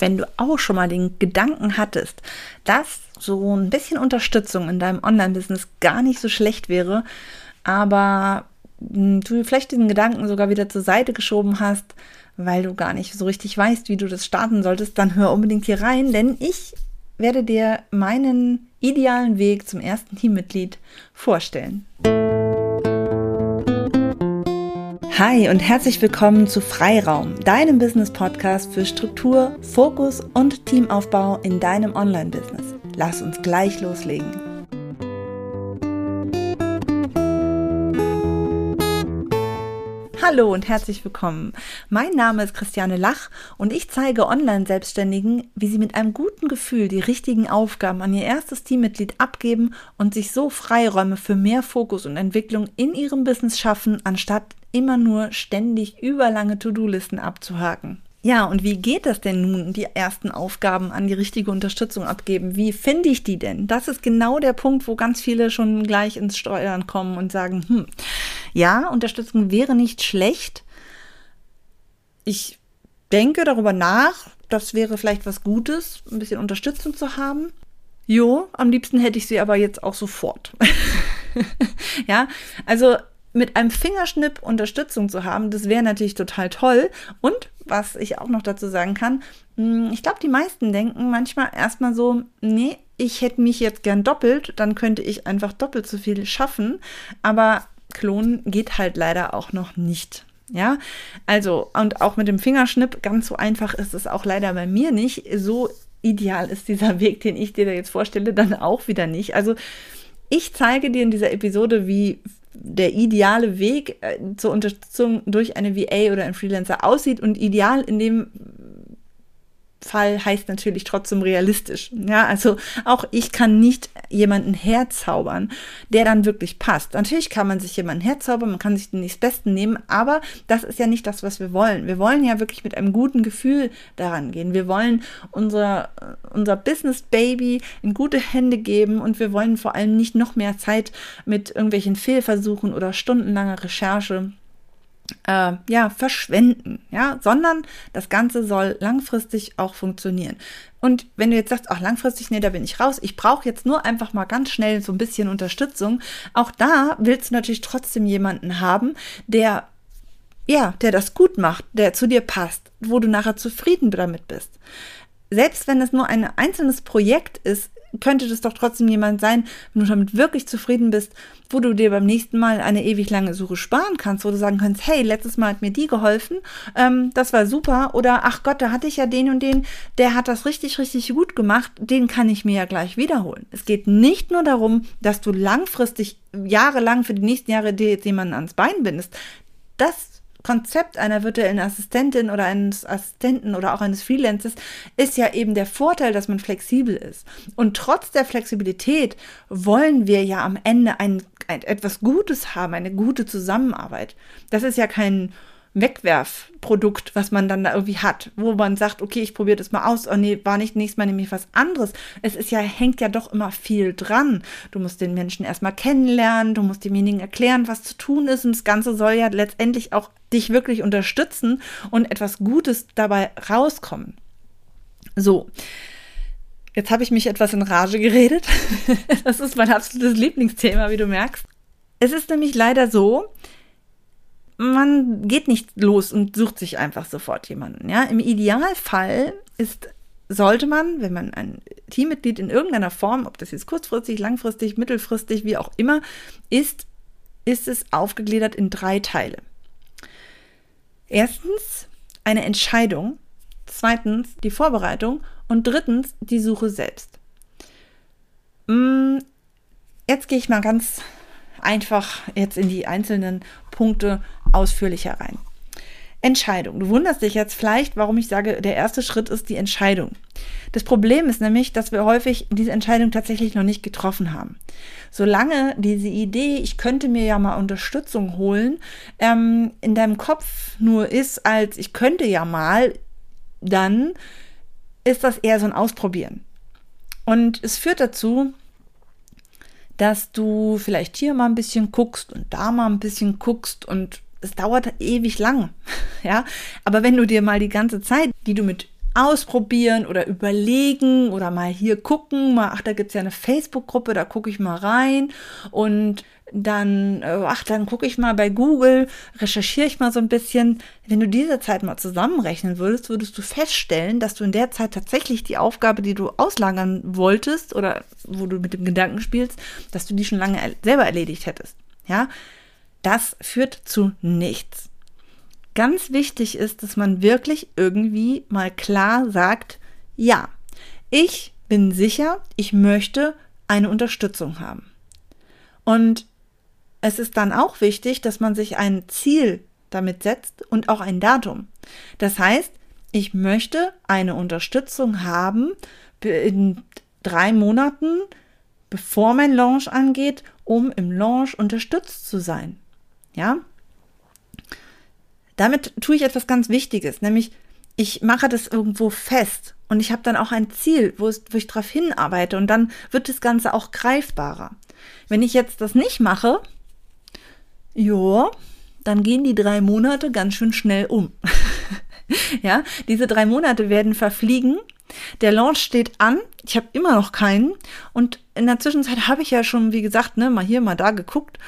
wenn du auch schon mal den Gedanken hattest, dass so ein bisschen Unterstützung in deinem Online-Business gar nicht so schlecht wäre, aber hm, du vielleicht diesen Gedanken sogar wieder zur Seite geschoben hast, weil du gar nicht so richtig weißt, wie du das starten solltest, dann hör unbedingt hier rein, denn ich werde dir meinen idealen Weg zum ersten Teammitglied vorstellen. Hi und herzlich willkommen zu Freiraum, deinem Business-Podcast für Struktur, Fokus und Teamaufbau in deinem Online-Business. Lass uns gleich loslegen. Hallo und herzlich willkommen. Mein Name ist Christiane Lach und ich zeige Online-Selbstständigen, wie sie mit einem guten Gefühl die richtigen Aufgaben an ihr erstes Teammitglied abgeben und sich so Freiräume für mehr Fokus und Entwicklung in ihrem Business schaffen, anstatt immer nur ständig überlange To-Do-Listen abzuhaken. Ja, und wie geht das denn nun, die ersten Aufgaben an die richtige Unterstützung abgeben? Wie finde ich die denn? Das ist genau der Punkt, wo ganz viele schon gleich ins Steuern kommen und sagen, hm, ja, Unterstützung wäre nicht schlecht. Ich denke darüber nach, das wäre vielleicht was Gutes, ein bisschen Unterstützung zu haben. Jo, am liebsten hätte ich sie aber jetzt auch sofort. ja, also mit einem Fingerschnipp Unterstützung zu haben, das wäre natürlich total toll. Und was ich auch noch dazu sagen kann, hm, ich glaube, die meisten denken manchmal erstmal so, nee, ich hätte mich jetzt gern doppelt, dann könnte ich einfach doppelt so viel schaffen. Aber klonen geht halt leider auch noch nicht. Ja, also, und auch mit dem Fingerschnipp, ganz so einfach ist es auch leider bei mir nicht. So ideal ist dieser Weg, den ich dir da jetzt vorstelle, dann auch wieder nicht. Also, ich zeige dir in dieser Episode, wie der ideale Weg äh, zur Unterstützung durch eine VA oder ein Freelancer aussieht und ideal in dem Fall heißt natürlich trotzdem realistisch. Ja, also auch ich kann nicht jemanden herzaubern, der dann wirklich passt. Natürlich kann man sich jemanden herzaubern, man kann sich den nächstbesten nehmen, aber das ist ja nicht das, was wir wollen. Wir wollen ja wirklich mit einem guten Gefühl daran gehen. Wir wollen unser, unser Business Baby in gute Hände geben und wir wollen vor allem nicht noch mehr Zeit mit irgendwelchen Fehlversuchen oder stundenlanger Recherche äh, ja, verschwenden, ja, sondern das Ganze soll langfristig auch funktionieren. Und wenn du jetzt sagst, ach, langfristig, nee, da bin ich raus, ich brauche jetzt nur einfach mal ganz schnell so ein bisschen Unterstützung, auch da willst du natürlich trotzdem jemanden haben, der, ja, der das gut macht, der zu dir passt, wo du nachher zufrieden damit bist. Selbst wenn es nur ein einzelnes Projekt ist, könnte das doch trotzdem jemand sein, wenn du damit wirklich zufrieden bist, wo du dir beim nächsten Mal eine ewig lange Suche sparen kannst, wo du sagen kannst, hey, letztes Mal hat mir die geholfen, ähm, das war super, oder ach Gott, da hatte ich ja den und den, der hat das richtig, richtig gut gemacht, den kann ich mir ja gleich wiederholen. Es geht nicht nur darum, dass du langfristig, jahrelang für die nächsten Jahre dir jetzt jemanden ans Bein bindest. Das Konzept einer virtuellen Assistentin oder eines Assistenten oder auch eines Freelancers ist ja eben der Vorteil, dass man flexibel ist. Und trotz der Flexibilität wollen wir ja am Ende ein, ein etwas Gutes haben, eine gute Zusammenarbeit. Das ist ja kein Wegwerfprodukt, was man dann da irgendwie hat, wo man sagt, okay, ich probiere das mal aus, oh nee, war nicht nächstes Mal nämlich was anderes. Es ist ja, hängt ja doch immer viel dran. Du musst den Menschen erstmal kennenlernen, du musst demjenigen erklären, was zu tun ist und das Ganze soll ja letztendlich auch dich wirklich unterstützen und etwas Gutes dabei rauskommen. So. Jetzt habe ich mich etwas in Rage geredet. Das ist mein absolutes Lieblingsthema, wie du merkst. Es ist nämlich leider so, man geht nicht los und sucht sich einfach sofort jemanden. Ja? Im Idealfall ist, sollte man, wenn man ein Teammitglied in irgendeiner Form, ob das jetzt kurzfristig, langfristig, mittelfristig, wie auch immer, ist, ist es aufgegliedert in drei Teile. Erstens eine Entscheidung, zweitens die Vorbereitung und drittens die Suche selbst. Mm, jetzt gehe ich mal ganz einfach jetzt in die einzelnen Punkte ausführlicher rein. Entscheidung. Du wunderst dich jetzt vielleicht, warum ich sage, der erste Schritt ist die Entscheidung. Das Problem ist nämlich, dass wir häufig diese Entscheidung tatsächlich noch nicht getroffen haben. Solange diese Idee, ich könnte mir ja mal Unterstützung holen, ähm, in deinem Kopf nur ist, als ich könnte ja mal, dann ist das eher so ein Ausprobieren. Und es führt dazu, dass du vielleicht hier mal ein bisschen guckst und da mal ein bisschen guckst und es dauert ewig lang, ja. Aber wenn du dir mal die ganze Zeit, die du mit ausprobieren oder überlegen oder mal hier gucken, mal, ach, da gibt es ja eine Facebook-Gruppe, da gucke ich mal rein und dann, äh, ach, dann gucke ich mal bei Google, recherchiere ich mal so ein bisschen. Wenn du diese Zeit mal zusammenrechnen würdest, würdest du feststellen, dass du in der Zeit tatsächlich die Aufgabe, die du auslagern wolltest oder wo du mit dem Gedanken spielst, dass du die schon lange selber erledigt hättest. Ja, das führt zu nichts. Ganz wichtig ist, dass man wirklich irgendwie mal klar sagt, ja, ich bin sicher, ich möchte eine Unterstützung haben. Und es ist dann auch wichtig, dass man sich ein Ziel damit setzt und auch ein Datum. Das heißt, ich möchte eine Unterstützung haben in drei Monaten, bevor mein Launch angeht, um im Launch unterstützt zu sein. Ja? Damit tue ich etwas ganz Wichtiges, nämlich ich mache das irgendwo fest und ich habe dann auch ein Ziel, wo, ich darauf hinarbeite und dann wird das Ganze auch greifbarer. Wenn ich jetzt das nicht mache, ja, dann gehen die drei Monate ganz schön schnell um. ja, diese drei Monate werden verfliegen. Der Launch steht an. Ich habe immer noch keinen. Und in der Zwischenzeit habe ich ja schon, wie gesagt, ne, mal hier, mal da geguckt.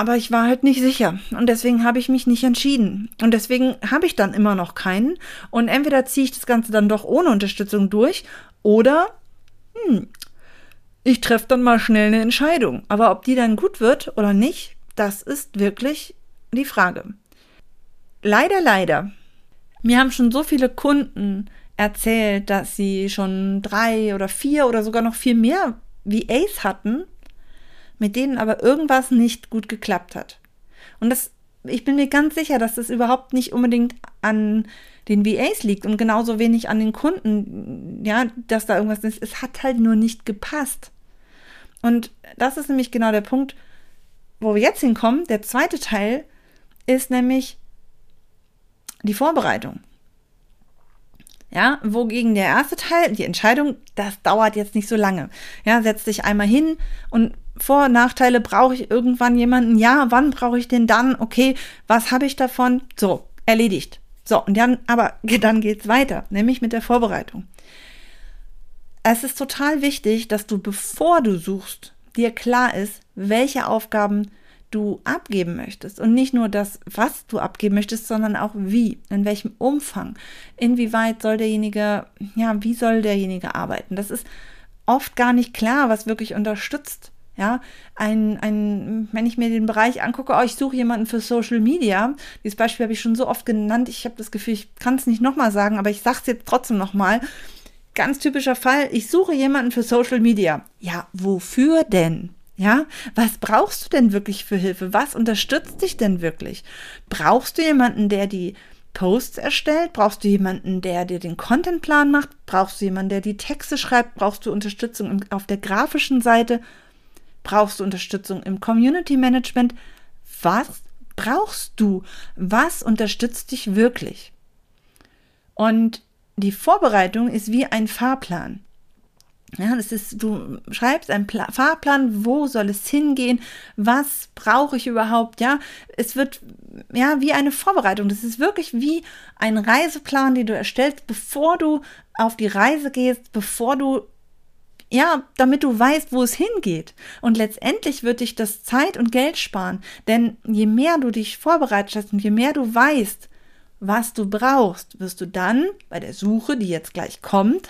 Aber ich war halt nicht sicher. Und deswegen habe ich mich nicht entschieden. Und deswegen habe ich dann immer noch keinen. Und entweder ziehe ich das Ganze dann doch ohne Unterstützung durch. Oder, hm, ich treffe dann mal schnell eine Entscheidung. Aber ob die dann gut wird oder nicht, das ist wirklich die Frage. Leider, leider. Mir haben schon so viele Kunden erzählt, dass sie schon drei oder vier oder sogar noch viel mehr VAs hatten, mit denen aber irgendwas nicht gut geklappt hat. Und das, ich bin mir ganz sicher, dass das überhaupt nicht unbedingt an den VAs liegt und genauso wenig an den Kunden, ja, dass da irgendwas ist. Es hat halt nur nicht gepasst. Und das ist nämlich genau der Punkt, wo wir jetzt hinkommen, der zweite Teil, ist nämlich die Vorbereitung. Ja, wogegen der erste Teil, die Entscheidung, das dauert jetzt nicht so lange. Ja, setz dich einmal hin und Vor- und Nachteile, brauche ich irgendwann jemanden? Ja, wann brauche ich den dann? Okay, was habe ich davon? So, erledigt. So, und dann, aber dann geht's weiter, nämlich mit der Vorbereitung. Es ist total wichtig, dass du, bevor du suchst, dir klar ist, welche Aufgaben du abgeben möchtest. Und nicht nur das, was du abgeben möchtest, sondern auch wie, in welchem Umfang, inwieweit soll derjenige, ja, wie soll derjenige arbeiten. Das ist oft gar nicht klar, was wirklich unterstützt. Ja, ein, ein, wenn ich mir den Bereich angucke, oh, ich suche jemanden für Social Media. Dieses Beispiel habe ich schon so oft genannt. Ich habe das Gefühl, ich kann es nicht nochmal sagen, aber ich sage es jetzt trotzdem nochmal. Ganz typischer Fall, ich suche jemanden für Social Media. Ja, wofür denn? Ja, was brauchst du denn wirklich für Hilfe? Was unterstützt dich denn wirklich? Brauchst du jemanden, der die Posts erstellt? Brauchst du jemanden, der dir den Contentplan macht? Brauchst du jemanden, der die Texte schreibt? Brauchst du Unterstützung auf der grafischen Seite? Brauchst du Unterstützung im Community Management? Was brauchst du? Was unterstützt dich wirklich? Und die Vorbereitung ist wie ein Fahrplan. Ja, das ist, du schreibst einen Pla Fahrplan, wo soll es hingehen, was brauche ich überhaupt, ja. Es wird, ja, wie eine Vorbereitung. Das ist wirklich wie ein Reiseplan, den du erstellst, bevor du auf die Reise gehst, bevor du, ja, damit du weißt, wo es hingeht. Und letztendlich wird dich das Zeit und Geld sparen. Denn je mehr du dich vorbereitest und je mehr du weißt, was du brauchst, wirst du dann bei der Suche, die jetzt gleich kommt,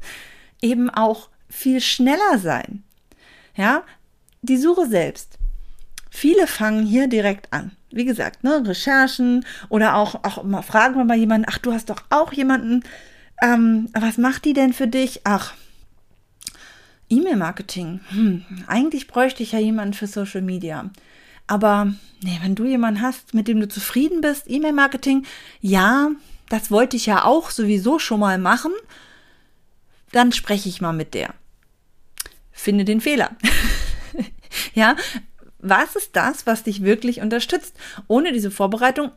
eben auch viel schneller sein. Ja, die Suche selbst. Viele fangen hier direkt an. Wie gesagt, ne, Recherchen oder auch, auch mal fragen wir mal jemanden, ach, du hast doch auch jemanden, ähm, was macht die denn für dich? Ach, E-Mail-Marketing. Hm, eigentlich bräuchte ich ja jemanden für Social Media. Aber nee, wenn du jemanden hast, mit dem du zufrieden bist, E-Mail-Marketing, ja, das wollte ich ja auch sowieso schon mal machen dann spreche ich mal mit der. Finde den Fehler. ja, was ist das, was dich wirklich unterstützt? Ohne diese Vorbereitung,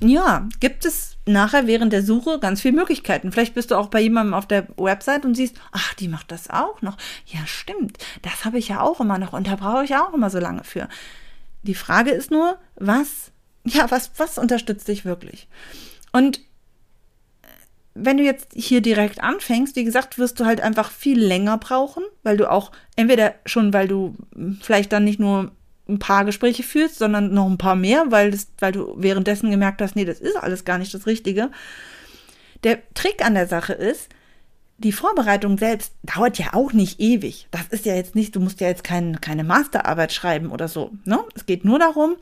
ja, gibt es nachher während der Suche ganz viele Möglichkeiten. Vielleicht bist du auch bei jemandem auf der Website und siehst, ach, die macht das auch noch. Ja, stimmt. Das habe ich ja auch immer noch und da brauche ich auch immer so lange für. Die Frage ist nur, was, ja, was, was unterstützt dich wirklich? Und wenn du jetzt hier direkt anfängst, wie gesagt, wirst du halt einfach viel länger brauchen, weil du auch entweder schon, weil du vielleicht dann nicht nur ein paar Gespräche führst, sondern noch ein paar mehr, weil, das, weil du währenddessen gemerkt hast, nee, das ist alles gar nicht das Richtige. Der Trick an der Sache ist, die Vorbereitung selbst dauert ja auch nicht ewig. Das ist ja jetzt nicht, du musst ja jetzt kein, keine Masterarbeit schreiben oder so. Ne? Es geht nur darum,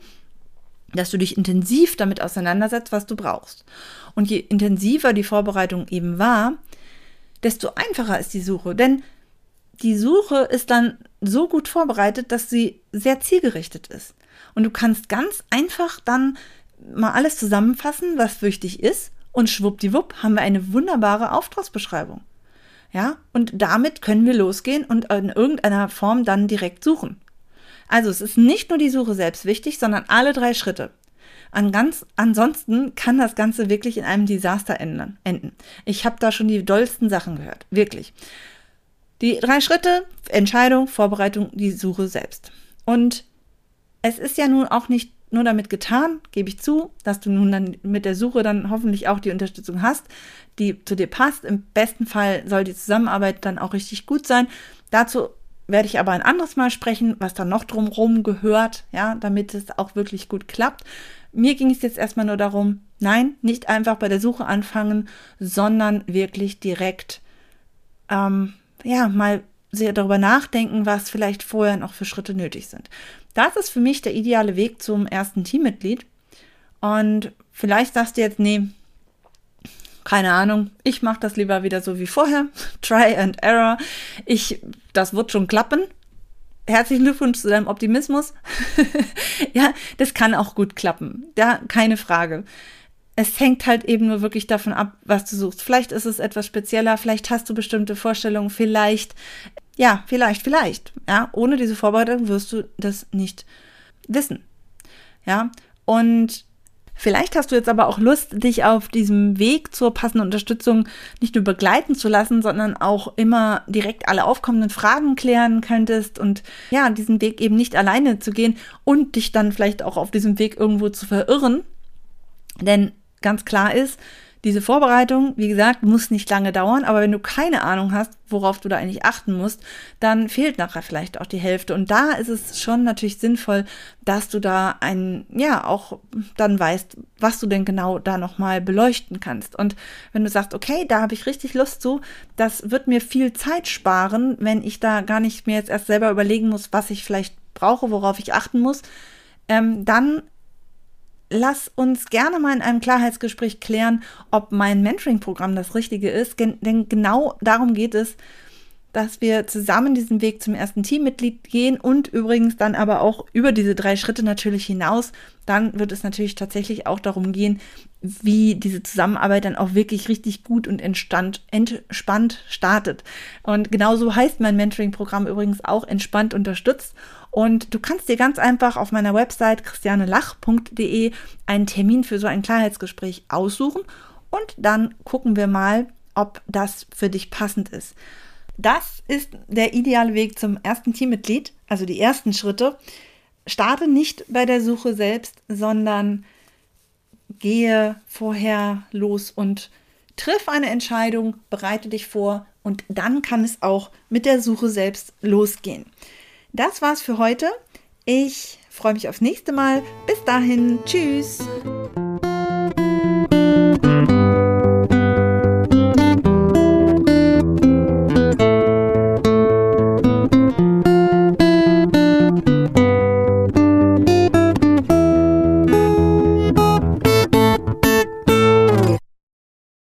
dass du dich intensiv damit auseinandersetzt, was du brauchst. Und je intensiver die Vorbereitung eben war, desto einfacher ist die Suche. Denn die Suche ist dann so gut vorbereitet, dass sie sehr zielgerichtet ist. Und du kannst ganz einfach dann mal alles zusammenfassen, was wichtig ist. Und schwuppdiwupp haben wir eine wunderbare Auftragsbeschreibung. Ja, und damit können wir losgehen und in irgendeiner Form dann direkt suchen. Also es ist nicht nur die Suche selbst wichtig, sondern alle drei Schritte. An ganz, ansonsten kann das Ganze wirklich in einem Desaster enden. Ich habe da schon die dollsten Sachen gehört. Wirklich. Die drei Schritte, Entscheidung, Vorbereitung, die Suche selbst. Und es ist ja nun auch nicht nur damit getan, gebe ich zu, dass du nun dann mit der Suche dann hoffentlich auch die Unterstützung hast, die zu dir passt. Im besten Fall soll die Zusammenarbeit dann auch richtig gut sein. Dazu werde ich aber ein anderes Mal sprechen, was da noch drumherum gehört, ja, damit es auch wirklich gut klappt. Mir ging es jetzt erstmal nur darum, nein, nicht einfach bei der Suche anfangen, sondern wirklich direkt, ähm, ja, mal sehr darüber nachdenken, was vielleicht vorher noch für Schritte nötig sind. Das ist für mich der ideale Weg zum ersten Teammitglied. Und vielleicht sagst du jetzt, nee, keine Ahnung, ich mache das lieber wieder so wie vorher. Try and error. Ich, das wird schon klappen. Herzlichen Glückwunsch zu deinem Optimismus. ja, das kann auch gut klappen. Ja, keine Frage. Es hängt halt eben nur wirklich davon ab, was du suchst. Vielleicht ist es etwas spezieller, vielleicht hast du bestimmte Vorstellungen, vielleicht ja, vielleicht, vielleicht. Ja, ohne diese Vorbereitung wirst du das nicht wissen. Ja, und vielleicht hast du jetzt aber auch Lust, dich auf diesem Weg zur passenden Unterstützung nicht nur begleiten zu lassen, sondern auch immer direkt alle aufkommenden Fragen klären könntest und ja, diesen Weg eben nicht alleine zu gehen und dich dann vielleicht auch auf diesem Weg irgendwo zu verirren. Denn ganz klar ist, diese Vorbereitung, wie gesagt, muss nicht lange dauern, aber wenn du keine Ahnung hast, worauf du da eigentlich achten musst, dann fehlt nachher vielleicht auch die Hälfte. Und da ist es schon natürlich sinnvoll, dass du da ein, ja, auch dann weißt, was du denn genau da nochmal beleuchten kannst. Und wenn du sagst, okay, da habe ich richtig Lust zu, das wird mir viel Zeit sparen, wenn ich da gar nicht mehr jetzt erst selber überlegen muss, was ich vielleicht brauche, worauf ich achten muss, ähm, dann lass uns gerne mal in einem Klarheitsgespräch klären, ob mein Mentoring-Programm das Richtige ist. Denn genau darum geht es, dass wir zusammen diesen Weg zum ersten Teammitglied gehen und übrigens dann aber auch über diese drei Schritte natürlich hinaus. Dann wird es natürlich tatsächlich auch darum gehen, wie diese Zusammenarbeit dann auch wirklich richtig gut und entstand, entspannt startet. Und genauso heißt mein Mentoring-Programm übrigens auch entspannt unterstützt. Und du kannst dir ganz einfach auf meiner Website christianelach.de einen Termin für so ein Klarheitsgespräch aussuchen und dann gucken wir mal, ob das für dich passend ist. Das ist der ideale Weg zum ersten Teammitglied, also die ersten Schritte. Starte nicht bei der Suche selbst, sondern gehe vorher los und triff eine Entscheidung, bereite dich vor und dann kann es auch mit der Suche selbst losgehen. Das war's für heute. Ich freue mich aufs nächste Mal. Bis dahin, tschüss.